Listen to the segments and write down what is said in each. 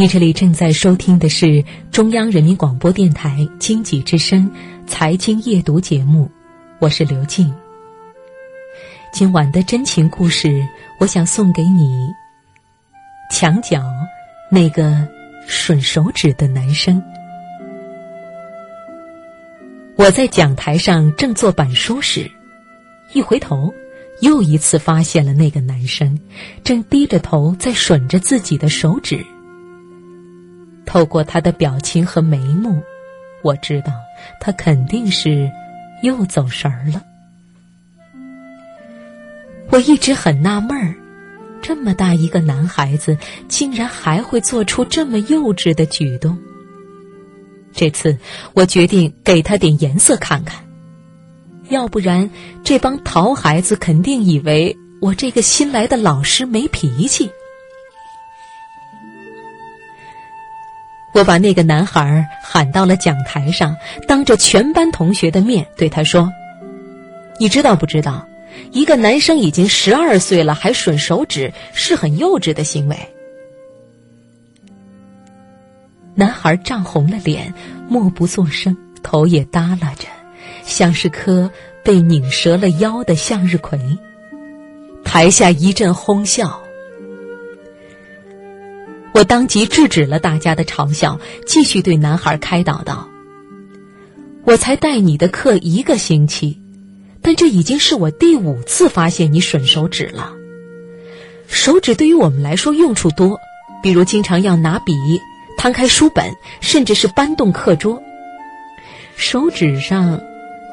你这里正在收听的是中央人民广播电台经济之声财经夜读节目，我是刘静。今晚的真情故事，我想送给你墙角那个吮手指的男生。我在讲台上正做板书时，一回头，又一次发现了那个男生正低着头在吮着自己的手指。透过他的表情和眉目，我知道他肯定是又走神儿了。我一直很纳闷儿，这么大一个男孩子，竟然还会做出这么幼稚的举动。这次我决定给他点颜色看看，要不然这帮淘孩子肯定以为我这个新来的老师没脾气。我把那个男孩喊到了讲台上，当着全班同学的面对他说：“你知道不知道，一个男生已经十二岁了还吮手指是很幼稚的行为。”男孩涨红了脸，默不作声，头也耷拉着，像是颗被拧折了腰的向日葵。台下一阵哄笑。我当即制止了大家的嘲笑，继续对男孩开导道：“我才带你的课一个星期，但这已经是我第五次发现你吮手指了。手指对于我们来说用处多，比如经常要拿笔、摊开书本，甚至是搬动课桌。手指上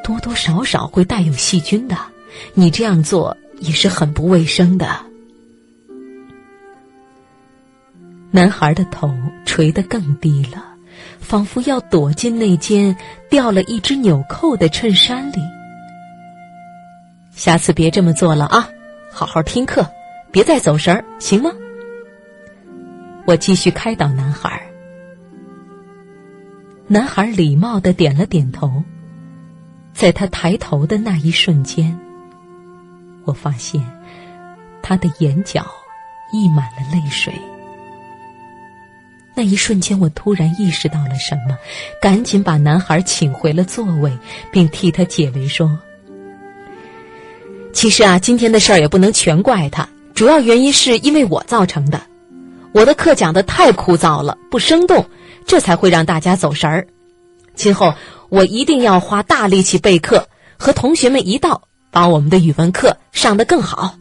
多多少少会带有细菌的，你这样做也是很不卫生的。”男孩的头垂得更低了，仿佛要躲进那件掉了一只纽扣的衬衫里。下次别这么做了啊！好好听课，别再走神儿，行吗？我继续开导男孩。男孩礼貌的点了点头。在他抬头的那一瞬间，我发现他的眼角溢满了泪水。那一瞬间，我突然意识到了什么，赶紧把男孩请回了座位，并替他解围说：“其实啊，今天的事儿也不能全怪他，主要原因是因为我造成的。我的课讲的太枯燥了，不生动，这才会让大家走神儿。今后我一定要花大力气备课，和同学们一道把我们的语文课上得更好。”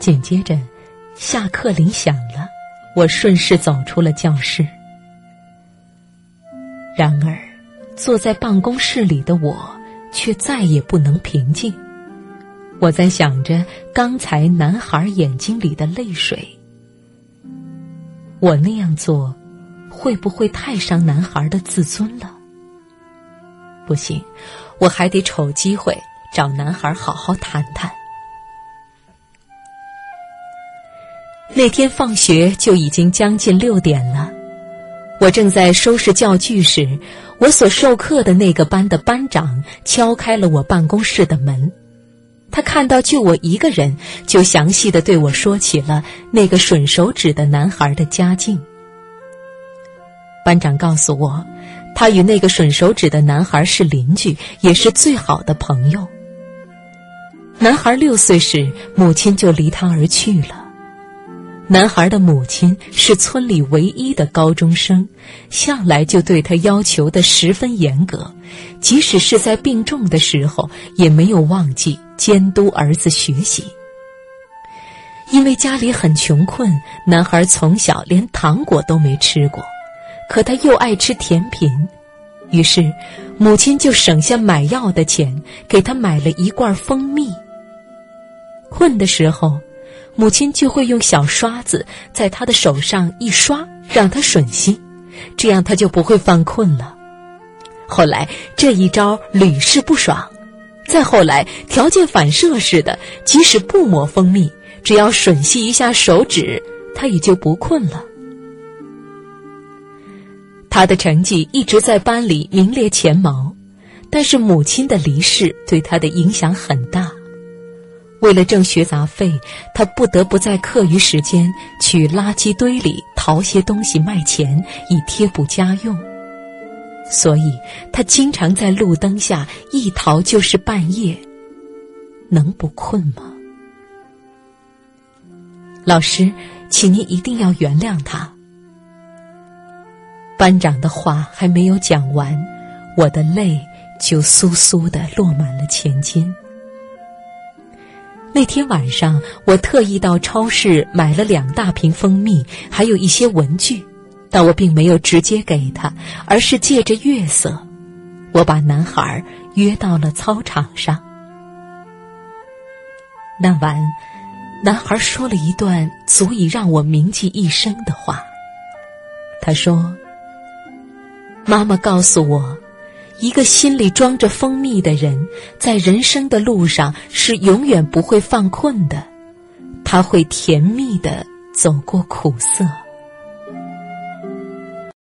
紧接着。下课铃响了，我顺势走出了教室。然而，坐在办公室里的我却再也不能平静。我在想着刚才男孩眼睛里的泪水。我那样做，会不会太伤男孩的自尊了？不行，我还得瞅机会找男孩好好谈谈。那天放学就已经将近六点了，我正在收拾教具时，我所授课的那个班的班长敲开了我办公室的门。他看到就我一个人，就详细的对我说起了那个吮手指的男孩的家境。班长告诉我，他与那个吮手指的男孩是邻居，也是最好的朋友。男孩六岁时，母亲就离他而去了。男孩的母亲是村里唯一的高中生，向来就对他要求的十分严格，即使是在病重的时候，也没有忘记监督儿子学习。因为家里很穷困，男孩从小连糖果都没吃过，可他又爱吃甜品，于是母亲就省下买药的钱，给他买了一罐蜂蜜。困的时候。母亲就会用小刷子在他的手上一刷，让他吮吸，这样他就不会犯困了。后来这一招屡试不爽，再后来条件反射似的，即使不抹蜂蜜，只要吮吸一下手指，他也就不困了。他的成绩一直在班里名列前茅，但是母亲的离世对他的影响很大。为了挣学杂费，他不得不在课余时间去垃圾堆里淘些东西卖钱，以贴补家用。所以，他经常在路灯下一淘就是半夜。能不困吗？老师，请您一定要原谅他。班长的话还没有讲完，我的泪就簌簌的落满了前襟。那天晚上，我特意到超市买了两大瓶蜂蜜，还有一些文具，但我并没有直接给他，而是借着月色，我把男孩约到了操场上。那晚，男孩说了一段足以让我铭记一生的话。他说：“妈妈告诉我。”一个心里装着蜂蜜的人，在人生的路上是永远不会犯困的，他会甜蜜的走过苦涩。